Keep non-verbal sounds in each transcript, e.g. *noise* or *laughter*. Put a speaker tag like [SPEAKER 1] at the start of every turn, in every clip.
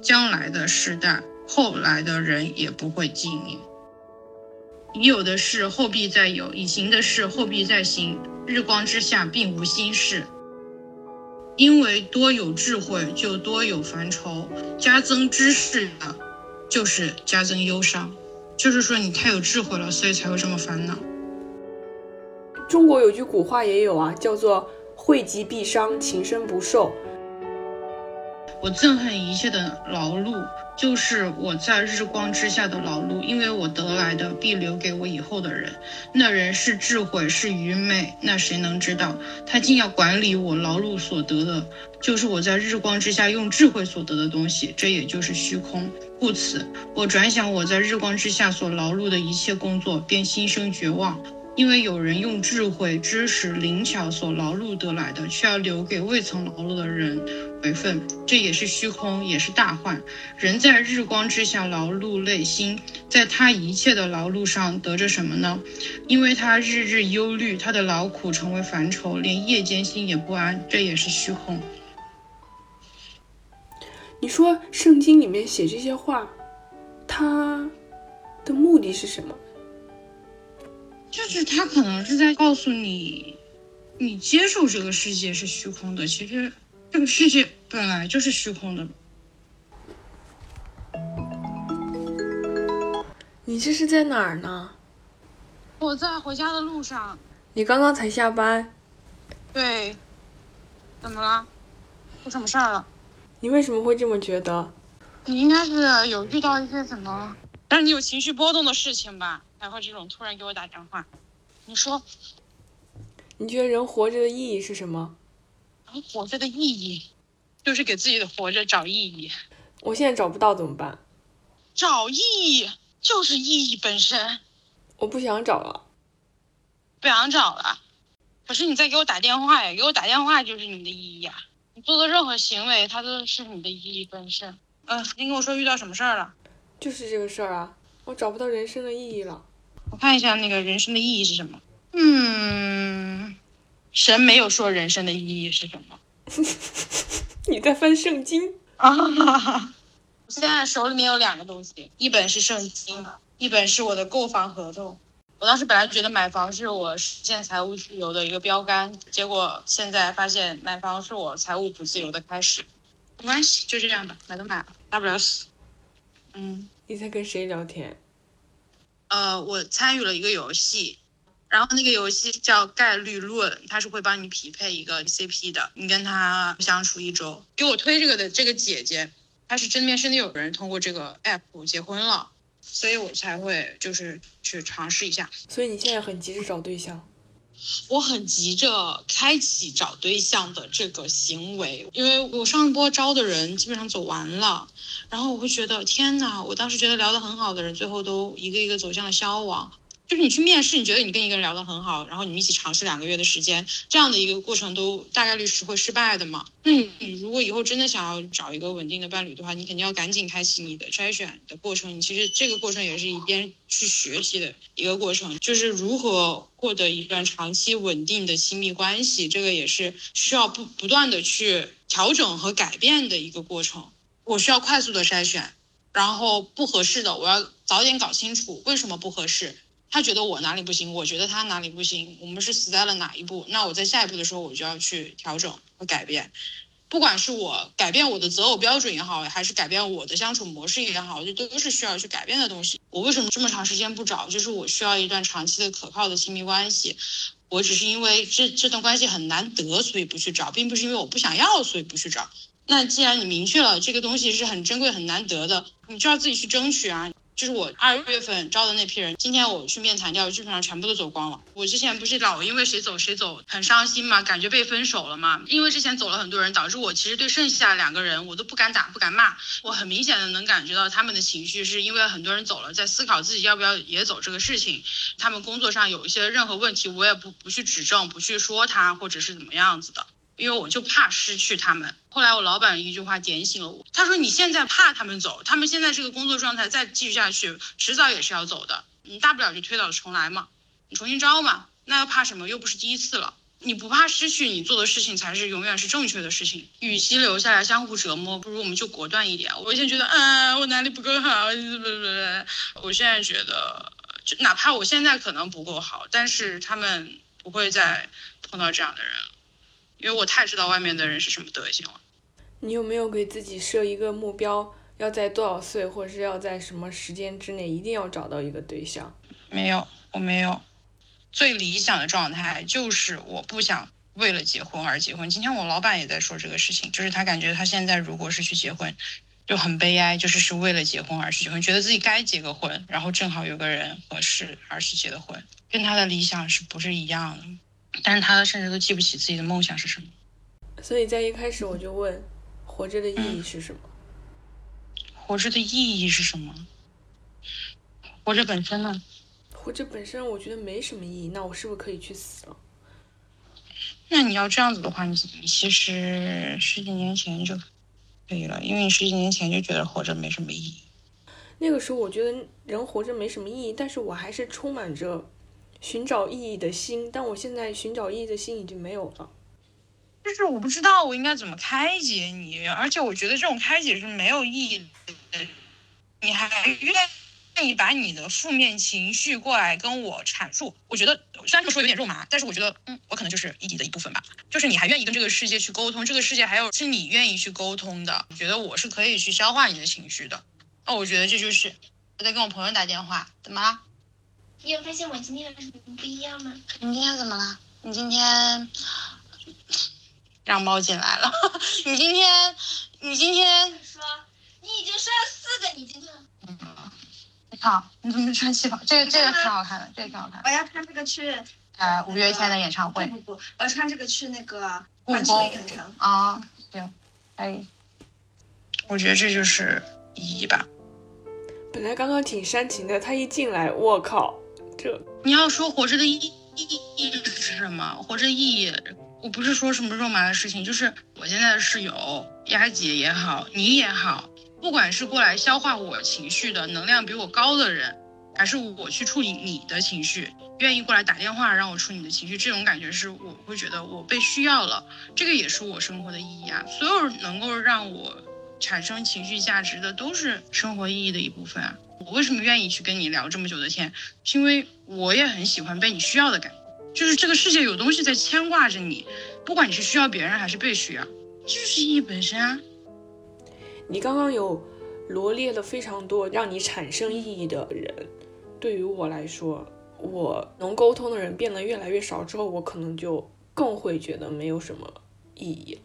[SPEAKER 1] 将来的时代，后来的人也不会纪念。已有的事后必再有，已行的事后必再行。日光之下并无新事。因为多有智慧，就多有烦愁；加增知识的，就是加增忧伤。就是说，你太有智慧了，所以才会这么烦恼。
[SPEAKER 2] 中国有句古话也有啊，叫做“惠及必伤，情深不寿”。
[SPEAKER 1] 我憎恨一切的劳碌，就是我在日光之下的劳碌，因为我得来的必留给我以后的人。那人是智慧，是愚昧，那谁能知道？他竟要管理我劳碌所得的，就是我在日光之下用智慧所得的东西，这也就是虚空。故此，我转想我在日光之下所劳碌的一切工作，便心生绝望。因为有人用智慧、知识、灵巧所劳碌得来的，却要留给未曾劳碌的人为分，这也是虚空，也是大患。人在日光之下劳碌累心，在他一切的劳碌上得着什么呢？因为他日日忧虑，他的劳苦成为烦愁，连夜间心也不安，这也是虚空。
[SPEAKER 2] 你说圣经里面写这些话，他的目的是什么？
[SPEAKER 1] 就是他可能是在告诉你，你接受这个世界是虚空的。其实这个世界本来就是虚空的。
[SPEAKER 2] 你这是在哪儿呢？
[SPEAKER 1] 我在回家的路上。
[SPEAKER 2] 你刚刚才下班？
[SPEAKER 1] 对。怎么了？出什么事儿了？
[SPEAKER 2] 你为什么会这么觉得？
[SPEAKER 1] 你应该是有遇到一些什么让你有情绪波动的事情吧？才会这种突然给我打电话，你说，
[SPEAKER 2] 你觉得人活着的意义是什么？
[SPEAKER 1] 人活着的意义，就是给自己的活着找意义。
[SPEAKER 2] 我现在找不到怎么办？
[SPEAKER 1] 找意义就是意义本身。
[SPEAKER 2] 我不想找了，
[SPEAKER 1] 不想找了。可是你在给我打电话呀，给我打电话就是你的意义啊。你做的任何行为，它都是你的意义本身。嗯，你跟我说遇到什么事儿了？
[SPEAKER 2] 就是这个事儿啊，我找不到人生的意义了。
[SPEAKER 1] 我看一下那个人生的意义是什么？嗯，神没有说人生的意义是什么。*laughs*
[SPEAKER 2] 你在翻圣经
[SPEAKER 1] 啊？我现在手里面有两个东西，一本是圣经，一本是我的购房合同。我当时本来觉得买房是我实现财务自由的一个标杆，结果现在发现买房是我财务不自由的开始。没关系，就这样吧，买都买了，大不了死。嗯，
[SPEAKER 2] 你在跟谁聊天？
[SPEAKER 1] 呃，我参与了一个游戏，然后那个游戏叫概率论，它是会帮你匹配一个 CP 的。你跟他相处一周，给我推这个的这个姐姐，她是真面真的有人通过这个 app 结婚了，所以我才会就是去尝试一下。
[SPEAKER 2] 所以你现在很急着找对象？
[SPEAKER 1] 我很急着开启找对象的这个行为，因为我上一波招的人基本上走完了。然后我会觉得天哪！我当时觉得聊得很好的人，最后都一个一个走向了消亡。就是你去面试，你觉得你跟一个人聊得很好，然后你们一起尝试两个月的时间，这样的一个过程都大概率是会失败的嘛？那你如果以后真的想要找一个稳定的伴侣的话，你肯定要赶紧开启你的筛选的过程。你其实这个过程也是一边去学习的一个过程，就是如何获得一段长期稳定的亲密关系，这个也是需要不不断的去调整和改变的一个过程。我需要快速的筛选，然后不合适的，我要早点搞清楚为什么不合适。他觉得我哪里不行，我觉得他哪里不行，我们是死在了哪一步？那我在下一步的时候，我就要去调整和改变。不管是我改变我的择偶标准也好，还是改变我的相处模式也好，这都是需要去改变的东西。我为什么这么长时间不找？就是我需要一段长期的可靠的亲密关系。我只是因为这这段关系很难得，所以不去找，并不是因为我不想要，所以不去找。那既然你明确了这个东西是很珍贵、很难得的，你就要自己去争取啊。就是我二月份招的那批人，今天我去面谈掉，基本上全部都走光了。我之前不是老因为谁走谁走很伤心嘛，感觉被分手了嘛。因为之前走了很多人，导致我其实对剩下两个人我都不敢打、不敢骂。我很明显的能感觉到他们的情绪，是因为很多人走了，在思考自己要不要也走这个事情。他们工作上有一些任何问题，我也不不去指正，不去说他，或者是怎么样子的。因为我就怕失去他们。后来我老板一句话点醒了我，他说：“你现在怕他们走，他们现在这个工作状态再继续下去，迟早也是要走的。你大不了就推倒重来嘛，你重新招嘛，那又怕什么？又不是第一次了。你不怕失去你做的事情才是永远是正确的事情。与其留下来相互折磨，不如我们就果断一点。我以前觉得，啊，我哪里不够好，不不不，我现在觉得，就哪怕我现在可能不够好，但是他们不会再碰到这样的人，因为我太知道外面的人是什么德行了。
[SPEAKER 2] 你有没有给自己设一个目标，要在多少岁，或者是要在什么时间之内，一定要找到一个对象？
[SPEAKER 1] 没有，我没有。最理想的状态就是我不想为了结婚而结婚。今天我老板也在说这个事情，就是他感觉他现在如果是去结婚，就很悲哀，就是是为了结婚而去结婚，觉得自己该结个婚，然后正好有个人合适而去结的婚，跟他的理想是不是一样的？但是他甚至都记不起自己的梦想是什么。
[SPEAKER 2] 所以在一开始我就问，活着的意义是什么？
[SPEAKER 1] 活着的意义是什么？活着本身呢？
[SPEAKER 2] 活着本身我觉得没什么意义，那我是不是可以去死了？
[SPEAKER 1] 那你要这样子的话，你你其实十几年前就可以了，因为你十几年前就觉得活着没什么意义。
[SPEAKER 2] 那个时候我觉得人活着没什么意义，但是我还是充满着寻找意义的心。但我现在寻找意义的心已经没有了。
[SPEAKER 1] 就是我不知道我应该怎么开解你，而且我觉得这种开解是没有意义的。你还愿？意把你的负面情绪过来跟我阐述，我觉得虽然这么说有点肉麻，但是我觉得，嗯，我可能就是意义的一部分吧。就是你还愿意跟这个世界去沟通，这个世界还有是你愿意去沟通的。我觉得我是可以去消化你的情绪的。那我觉得这就是我在跟我朋友打电话，怎么了？
[SPEAKER 3] 你有发现我今天有什么不一样吗？
[SPEAKER 1] 你今天怎么了？你今天 *laughs* 让猫进来了。你今天，你今天
[SPEAKER 3] 说，你已经生了四个，你今天。
[SPEAKER 1] 好，你怎么穿旗袍？这个这个挺好看的，这个挺好看。
[SPEAKER 3] 我要穿这个去
[SPEAKER 1] 呃五月天的演唱会。
[SPEAKER 3] 不不，我要穿这个去那个
[SPEAKER 1] 故
[SPEAKER 3] 宫
[SPEAKER 1] 影城啊，行，可以。我觉得这就是意义吧。
[SPEAKER 2] 本来刚刚挺煽情的，他一进来，我靠，这
[SPEAKER 1] 你要说活着的意义意义是什么？活着意义，我不是说什么肉麻的事情，就是我现在的室友丫姐也好，你也好。不管是过来消化我情绪的能量比我高的人，还是我去处理你的情绪，愿意过来打电话让我处理你的情绪，这种感觉是我会觉得我被需要了，这个也是我生活的意义啊。所有能够让我产生情绪价值的，都是生活意义的一部分啊。我为什么愿意去跟你聊这么久的天？是因为我也很喜欢被你需要的感觉，就是这个世界有东西在牵挂着你，不管你是需要别人还是被需要，就是意义本身啊。
[SPEAKER 2] 你刚刚有罗列了非常多让你产生意义的人，对于我来说，我能沟通的人变得越来越少之后，我可能就更会觉得没有什么意义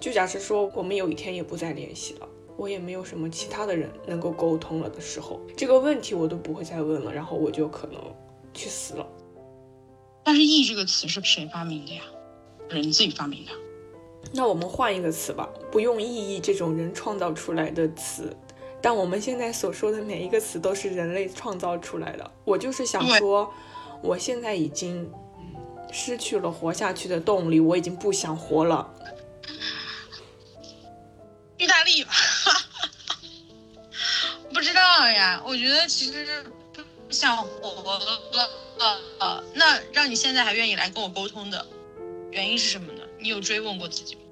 [SPEAKER 2] 就假设说我们有一天也不再联系了，我也没有什么其他的人能够沟通了的时候，这个问题我都不会再问了，然后我就可能去死了。
[SPEAKER 1] 但是“意义”这个词是谁发明的呀？人自己发明的。
[SPEAKER 2] 那我们换一个词吧，不用“意义”这种人创造出来的词，但我们现在所说的每一个词都是人类创造出来的。我就是想说，我现在已经失去了活下去的动力，我已经不想活了。
[SPEAKER 1] 意大利吧，*laughs* 不知道呀。我觉得其实不想活了。呃，那让你现在还愿意来跟我沟通的原因是什么呢？你有追问过自己吗？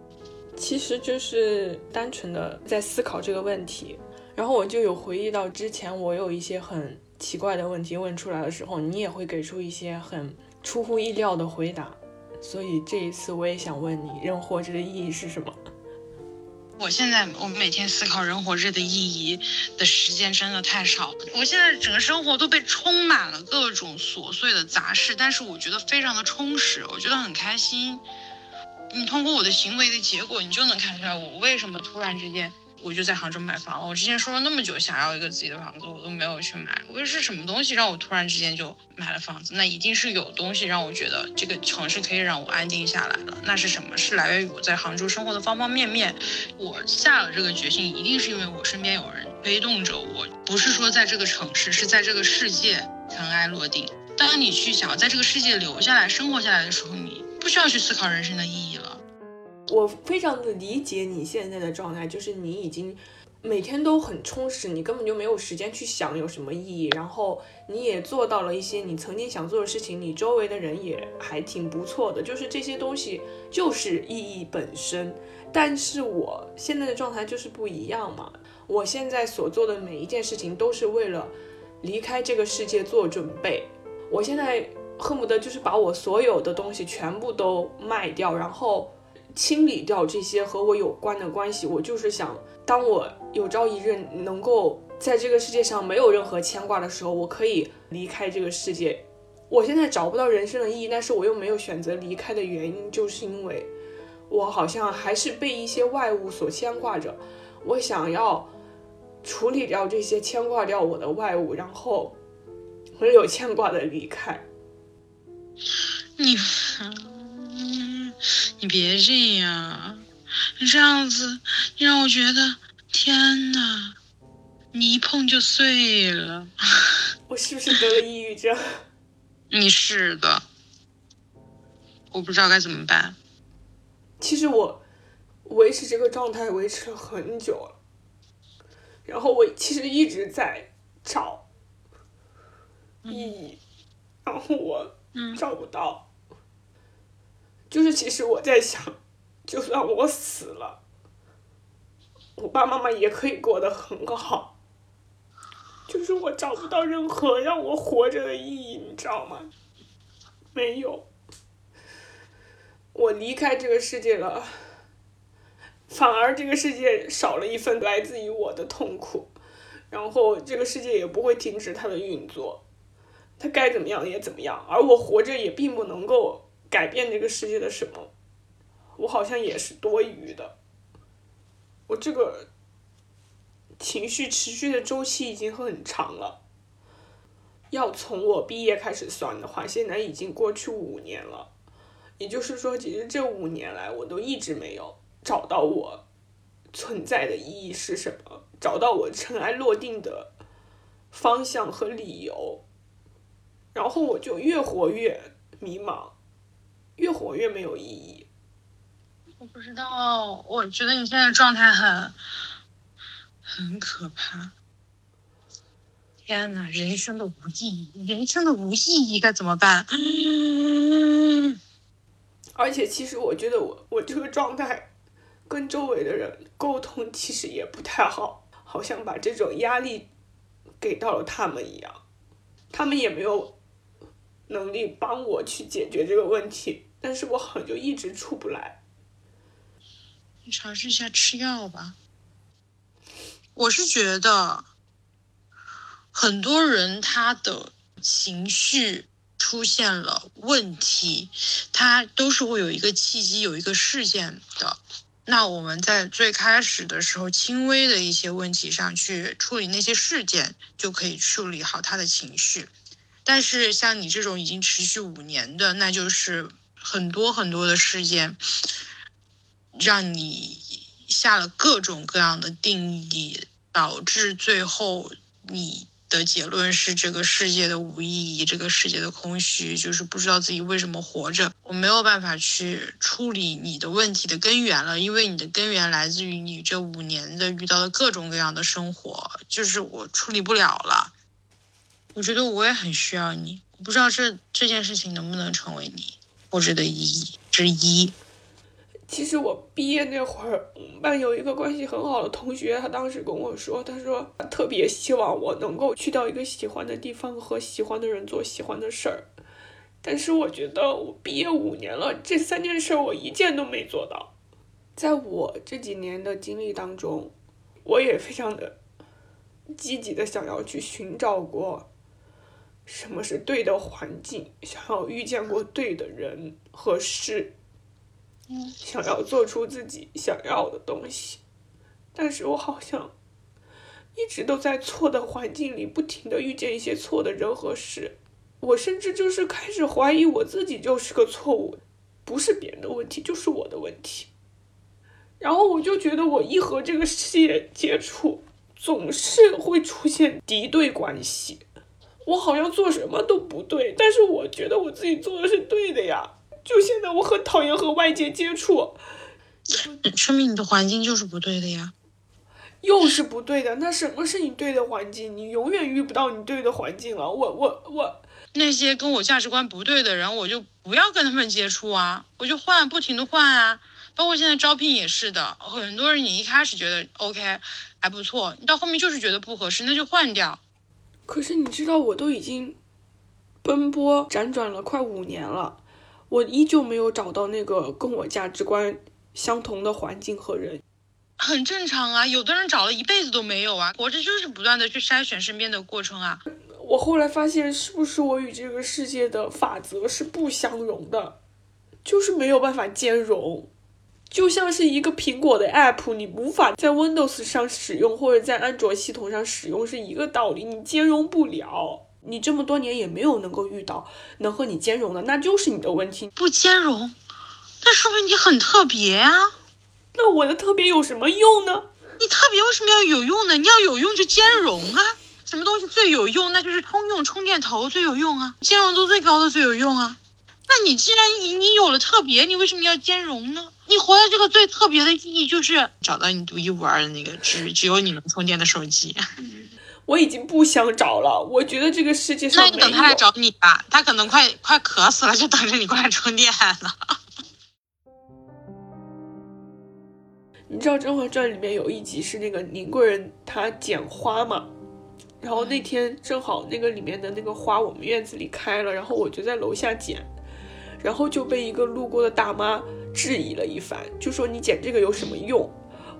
[SPEAKER 2] 其实就是单纯的在思考这个问题，然后我就有回忆到之前我有一些很奇怪的问题问出来的时候，你也会给出一些很出乎意料的回答，所以这一次我也想问你，人活着的意义是什么？
[SPEAKER 1] 我现在我每天思考人活着的意义的时间真的太少了，我现在整个生活都被充满了各种琐碎的杂事，但是我觉得非常的充实，我觉得很开心。你通过我的行为的结果，你就能看出来我为什么突然之间我就在杭州买房了。我之前说了那么久想要一个自己的房子，我都没有去买。我是什么东西让我突然之间就买了房子？那一定是有东西让我觉得这个城市可以让我安定下来了。那是什么？是来源于我在杭州生活的方方面面。我下了这个决心，一定是因为我身边有人推动着我，不是说在这个城市，是在这个世界尘埃落定。当你去想要在这个世界留下来、生活下来的时候，你。不需要去思考人生的意义了。
[SPEAKER 2] 我非常的理解你现在的状态，就是你已经每天都很充实，你根本就没有时间去想有什么意义。然后你也做到了一些你曾经想做的事情，你周围的人也还挺不错的，就是这些东西就是意义本身。但是我现在的状态就是不一样嘛，我现在所做的每一件事情都是为了离开这个世界做准备。我现在恨不得就是把我所有的东西全部都卖掉，然后清理掉这些和我有关的关系。我就是想，当我有朝一日能够在这个世界上没有任何牵挂的时候，我可以离开这个世界。我现在找不到人生的意义，但是我又没有选择离开的原因，就是因为。我好像还是被一些外物所牵挂着，我想要处理掉这些牵挂掉我的外物，然后没有牵挂的离开。
[SPEAKER 1] 你，你别这样，你这样子，你让我觉得，天哪，你一碰就碎了。
[SPEAKER 2] 我是不是得了抑郁症？*laughs*
[SPEAKER 1] 你是的，我不知道该怎么办。
[SPEAKER 2] 其实我维持这个状态维持了很久了，然后我其实一直在找意义，然后我找不到，就是其实我在想，就算我死了，我爸妈妈也可以过得很好，就是我找不到任何让我活着的意义，你知道吗？没有。我离开这个世界了，反而这个世界少了一份来自于我的痛苦，然后这个世界也不会停止它的运作，它该怎么样也怎么样，而我活着也并不能够改变这个世界的什么，我好像也是多余的，我这个情绪持续的周期已经很长了，要从我毕业开始算的话，现在已经过去五年了。也就是说，其实这五年来，我都一直没有找到我存在的意义是什么，找到我尘埃落定的方向和理由，然后我就越活越迷茫，越活越没有意义。
[SPEAKER 1] 我不知道，我觉得你现在状态很很可怕。天呐，人生的无意义，人生的无意义该怎么办？
[SPEAKER 2] 而且，其实我觉得我我这个状态，跟周围的人沟通其实也不太好，好像把这种压力给到了他们一样，他们也没有能力帮我去解决这个问题，但是我好像就一直出不来。
[SPEAKER 1] 你尝试一下吃药吧。我是觉得，很多人他的情绪。出现了问题，他都是会有一个契机、有一个事件的。那我们在最开始的时候，轻微的一些问题上去处理那些事件，就可以处理好他的情绪。但是像你这种已经持续五年的，那就是很多很多的事件，让你下了各种各样的定义，导致最后你。的结论是这个世界的无意义，这个世界的空虚，就是不知道自己为什么活着。我没有办法去处理你的问题的根源了，因为你的根源来自于你这五年的遇到的各种各样的生活，就是我处理不了了。我觉得我也很需要你，我不知道这这件事情能不能成为你活着的意义之一。
[SPEAKER 2] 其实我毕业那会儿，我们班有一个关系很好的同学，他当时跟我说，他说他特别希望我能够去到一个喜欢的地方，和喜欢的人做喜欢的事儿。但是我觉得我毕业五年了，这三件事我一件都没做到。在我这几年的经历当中，我也非常的积极的想要去寻找过什么是对的环境，想要遇见过对的人和事。想要做出自己想要的东西，但是我好像一直都在错的环境里，不停的遇见一些错的人和事。我甚至就是开始怀疑我自己就是个错误，不是别人的问题，就是我的问题。然后我就觉得我一和这个世界接触，总是会出现敌对关系。我好像做什么都不对，但是我觉得我自己做的是对的呀。就现在，我很讨厌和外界接触，
[SPEAKER 1] 说明你的环境就是不对的呀。
[SPEAKER 2] 又是不对的。那什么是你对的环境？你永远遇不到你对的环境了。我我我，
[SPEAKER 1] 那些跟我价值观不对的人，我就不要跟他们接触啊，我就换，不停的换啊。包括现在招聘也是的，很多人你一开始觉得 OK 还不错，你到后面就是觉得不合适，那就换掉。
[SPEAKER 2] 可是你知道，我都已经奔波辗转了快五年了，我依旧没有找到那个跟我价值观相同的环境和人。
[SPEAKER 1] 很正常啊，有的人找了一辈子都没有啊，活着就是不断的去筛选身边的过程啊。
[SPEAKER 2] 我后来发现，是不是我与这个世界的法则是不相容的，就是没有办法兼容。就像是一个苹果的 app，你无法在 Windows 上使用，或者在安卓系统上使用是一个道理，你兼容不了。你这么多年也没有能够遇到能和你兼容的，那就是你的问题。
[SPEAKER 1] 不兼容，那说明你很特别啊。
[SPEAKER 2] 那我的特别有什么用呢？
[SPEAKER 1] 你特别为什么要有用呢？你要有用就兼容啊。什么东西最有用？那就是通用充电头最有用啊，兼容度最高的最有用啊。那你既然你你有了特别，你为什么要兼容呢？你活在这个最特别的意义，就是找到你独一无二的那个只只有你能充电的手机。*laughs*
[SPEAKER 2] 我已经不想找了，我觉得这个世界上
[SPEAKER 1] 那你等他来找你吧，他可能快快渴死了，就等着你过来充电了。*laughs*
[SPEAKER 2] 你知道《甄嬛传》里面有一集是那个宁贵人她剪花嘛？然后那天正好那个里面的那个花我们院子里开了，然后我就在楼下捡，然后就被一个路过的大妈质疑了一番，就说你剪这个有什么用？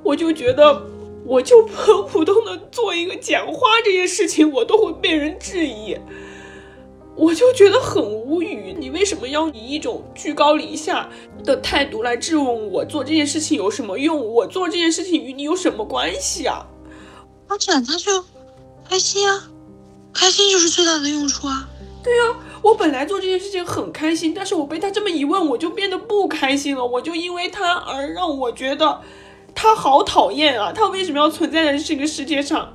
[SPEAKER 2] 我就觉得我就很普通的做一个剪花这件事情，我都会被人质疑，我就觉得很无语。你为什么要以一种居高临下的态度来质问我做这件事情有什么用？我做这件事情与你有什么关系啊？
[SPEAKER 1] 而且他就。开心啊，开心就是最大的用处啊。
[SPEAKER 2] 对呀，我本来做这件事情很开心，但是我被他这么一问，我就变得不开心了。我就因为他而让我觉得他好讨厌啊！他为什么要存在在这个世界上？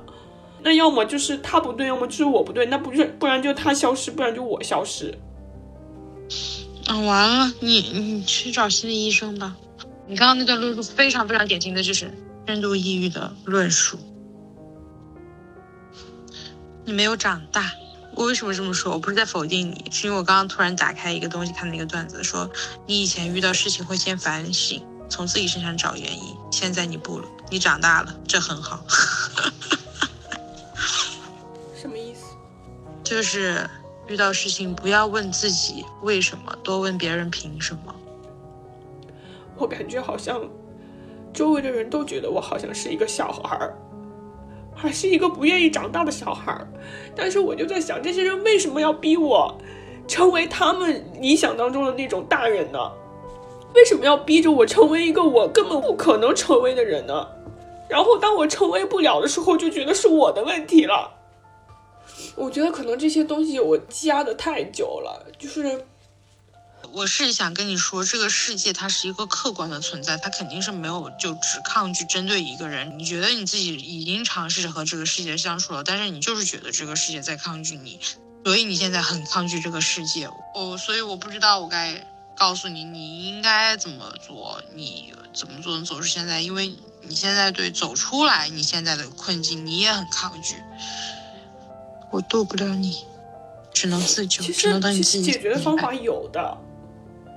[SPEAKER 2] 那要么就是他不对，要么就是我不对。那不是，不然就他消失，不然就我消失。
[SPEAKER 1] 啊，完了，你你去找心理医生吧。你刚刚那段论述非常非常典型的就是深度抑郁的论述。你没有长大，我为什么这么说？我不是在否定你，是因为我刚刚突然打开一个东西看那个段子，说你以前遇到事情会先反省，从自己身上找原因，现在你不了，你长大了，这很好。*laughs*
[SPEAKER 2] 什么意思？
[SPEAKER 1] 就是遇到事情不要问自己为什么，多问别人凭什么。
[SPEAKER 2] 我感觉好像周围的人都觉得我好像是一个小孩儿。还是一个不愿意长大的小孩儿，但是我就在想，这些人为什么要逼我成为他们理想当中的那种大人呢？为什么要逼着我成为一个我根本不可能成为的人呢？然后当我成为不了的时候，就觉得是我的问题了。我觉得可能这些东西我积压的太久了，就是。
[SPEAKER 1] 我是想跟你说，这个世界它是一个客观的存在，它肯定是没有就只抗拒针对一个人。你觉得你自己已经尝试着和这个世界相处了，但是你就是觉得这个世界在抗拒你，所以你现在很抗拒这个世界。哦，所以我不知道我该告诉你你应该怎么做，你怎么做能走出现在？因为你现在对走出来你现在的困境你也很抗拒，我渡不了你，只能自救，只能等你自己
[SPEAKER 2] 解决的方法有的。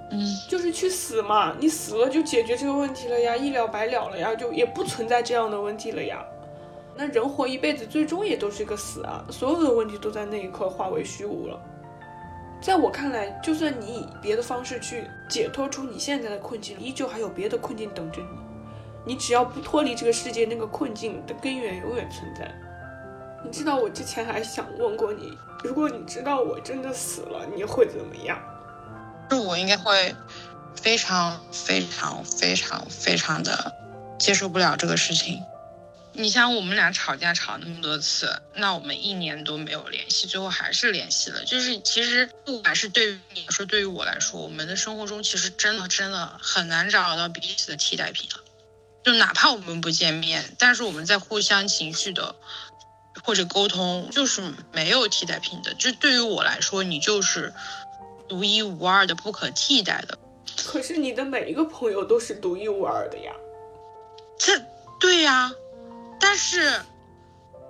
[SPEAKER 1] 嗯，
[SPEAKER 2] 就是去死嘛，你死了就解决这个问题了呀，一了百了了呀，就也不存在这样的问题了呀。那人活一辈子，最终也都是个死啊，所有的问题都在那一刻化为虚无了。在我看来，就算你以别的方式去解脱出你现在的困境，依旧还有别的困境等着你。你只要不脱离这个世界，那个困境的根源永远存在。你知道，我之前还想问过你，如果你知道我真的死了，你会怎么样？
[SPEAKER 1] 是我应该会非常非常非常非常的接受不了这个事情。你像我们俩吵架吵那么多次，那我们一年多没有联系，最后还是联系了。就是其实不管是对于你说，对于我来说，我们的生活中其实真的真的很难找到彼此的替代品了。就哪怕我们不见面，但是我们在互相情绪的或者沟通，就是没有替代品的。就对于我来说，你就是。独一无二的、不可替代的，
[SPEAKER 2] 可是你的每一个朋友都是独一无二的呀。
[SPEAKER 1] 这对呀，但但是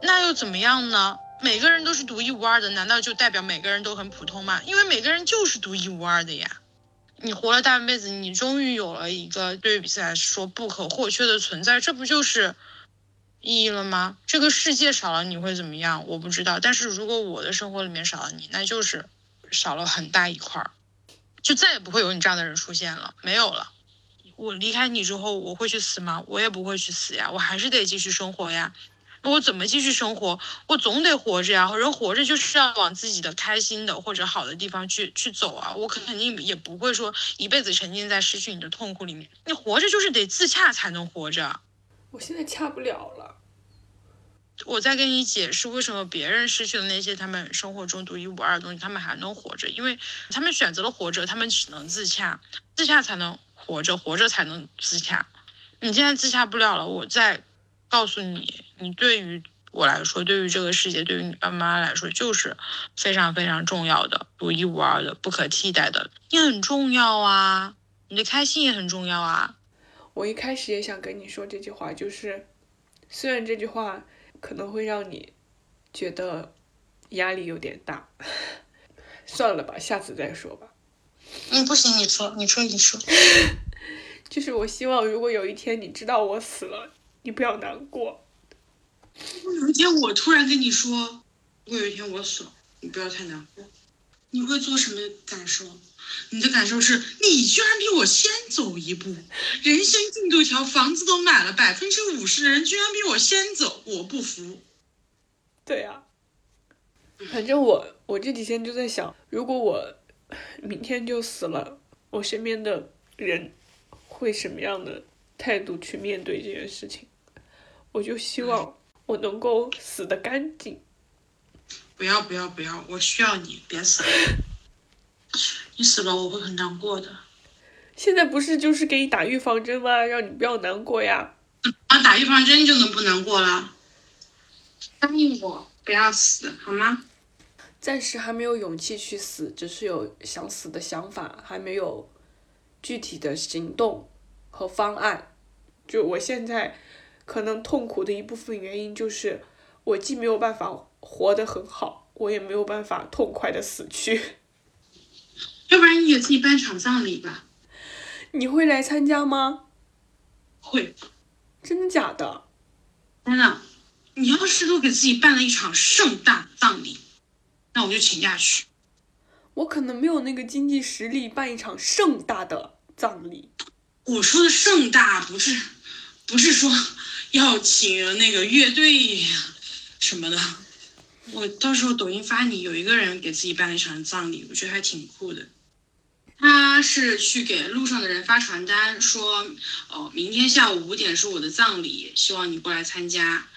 [SPEAKER 1] 那又怎么样呢？每个人都是独一无二的，难道就代表每个人都很普通吗？因为每个人就是独一无二的呀。你活了大半辈子，你终于有了一个对于彼此来说不可或缺的存在，这不就是意义了吗？这个世界少了你会怎么样？我不知道。但是如果我的生活里面少了你，那就是少了很大一块儿，就再也不会有你这样的人出现了，没有了。我离开你之后，我会去死吗？我也不会去死呀，我还是得继续生活呀。那我怎么继续生活？我总得活着呀。人活着就是要往自己的开心的或者好的地方去去走啊。我肯定也不会说一辈子沉浸在失去你的痛苦里面。你活着就是得自洽才能活着。
[SPEAKER 2] 我现在洽不了了。
[SPEAKER 1] 我在跟你解释为什么别人失去了那些他们生活中独一无二的东西，他们还能活着，因为他们选择了活着，他们只能自洽，自洽才能活着，活着才能自洽。你现在自洽不了了，我再告诉你，你对于我来说，对于这个世界，对于你爸妈来说，就是非常非常重要的、独一无二的、不可替代的。你很重要啊，你的开心也很重要啊。
[SPEAKER 2] 我一开始也想跟你说这句话，就是虽然这句话可能会让你觉得压力有点大，*laughs* 算了吧，下次再说吧。
[SPEAKER 1] 嗯，不行，你说，你说，你说。*laughs*
[SPEAKER 2] 就是我希望，如果有一天你知道我死了，你不要难过。
[SPEAKER 1] 有一天我突然跟你说，如果有一天我死了，你不要太难过。你会做什么感受？你的感受是你居然比我先走一步，人生进度条，房子都买了，百分之五十的人居然比我先走，我不服。
[SPEAKER 2] 对呀，反正我我这几天就在想，如果我明天就死了，我身边的人会什么样的态度去面对这件事情？我就希望我能够死得干净。
[SPEAKER 1] 不要不要不要！我需要你，别死了。你死了我会很难过的。
[SPEAKER 2] 现在不是就是给你打预防针吗？让你不要难过呀。
[SPEAKER 1] 啊，打预防针就能不难过了？答应我不要死好吗？
[SPEAKER 2] 暂时还没有勇气去死，只是有想死的想法，还没有具体的行动和方案。就我现在可能痛苦的一部分原因就是，我既没有办法活得很好，我也没有办法痛快的死去。
[SPEAKER 1] 要不然你给自己办场葬礼吧？
[SPEAKER 2] 你会来参加吗？
[SPEAKER 1] 会，
[SPEAKER 2] 真的假的？
[SPEAKER 1] 真的。你要是都给自己办了一场盛大葬礼，那我就请假去。
[SPEAKER 2] 我可能没有那个经济实力办一场盛大的葬礼。
[SPEAKER 1] 我说的盛大不是，不是说要请那个乐队什么的。我到时候抖音发你，有一个人给自己办了一场葬礼，我觉得还挺酷的。他是去给路上的人发传单，说，哦，明天下午五点是我的葬礼，希望你过来参加。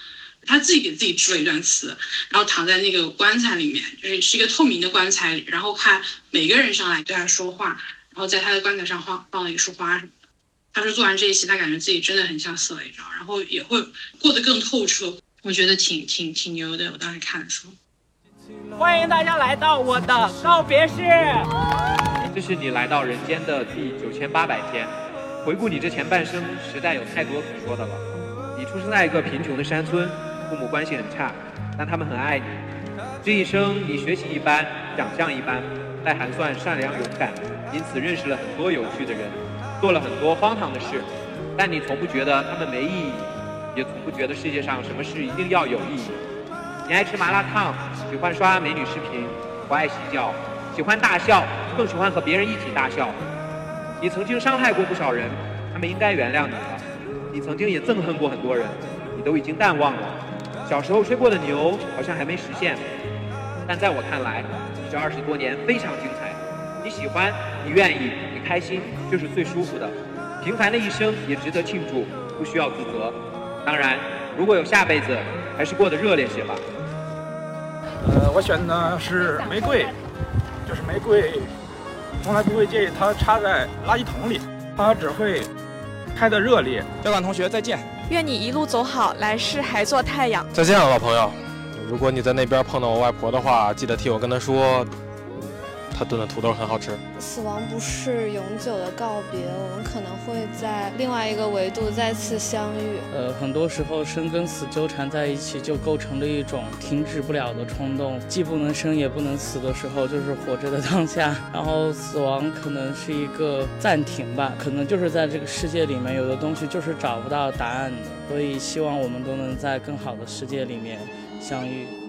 [SPEAKER 1] 他自己给自己织了一段词，然后躺在那个棺材里面，就是是一个透明的棺材里，然后看每个人上来对他说话，然后在他的棺材上放放了一束花什么的。他说做完这一期，他感觉自己真的很像死了一场，然后也会过得更透彻。我觉得挺挺挺牛的，我当时看的时候。
[SPEAKER 4] 欢迎大家来到我的告别式。
[SPEAKER 5] 这是你来到人间的第九千八百天。回顾你这前半生，实在有太多可说的了。你出生在一个贫穷的山村，父母关系很差，但他们很爱你。这一生你学习一般，长相一般，但还算善良勇敢，因此认识了很多有趣的人，做了很多荒唐的事，但你从不觉得他们没意义，也从不觉得世界上什么事一定要有意义。你爱吃麻辣烫，喜欢刷美女视频，不爱洗脚，喜欢大笑，更喜欢和别人一起大笑。你曾经伤害过不少人，他们应该原谅你了。你曾经也憎恨过很多人，你都已经淡忘了。小时候吹过的牛好像还没实现，但在我看来，这二十多年非常精彩。你喜欢，你愿意，你开心，就是最舒服的。平凡的一生也值得庆祝，不需要自责。当然，如果有下辈子，还是过得热烈些吧。
[SPEAKER 4] 呃，我选的是玫瑰，就是玫瑰，从来不会介意它插在垃圾桶里，它只会开的热烈。交管同学再见。
[SPEAKER 6] 愿你一路走好，来世还做太阳。
[SPEAKER 7] 再见了，老朋友。如果你在那边碰到我外婆的话，记得替我跟她说，他炖的土豆很好吃。
[SPEAKER 8] 死亡不是永久的告别，我们可能会在另外一个维度再次相遇。
[SPEAKER 9] 呃，很多时候生跟死纠缠在一起，就构成了一种停止不了的冲动，既不能生也不能死的时候，就是活着的当下。然后死亡可能是一个暂停吧，可能就是在这个世界里面，有的东西就是找不到答案的。所以希望我们都能在更好的世界里面相遇。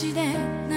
[SPEAKER 9] 足で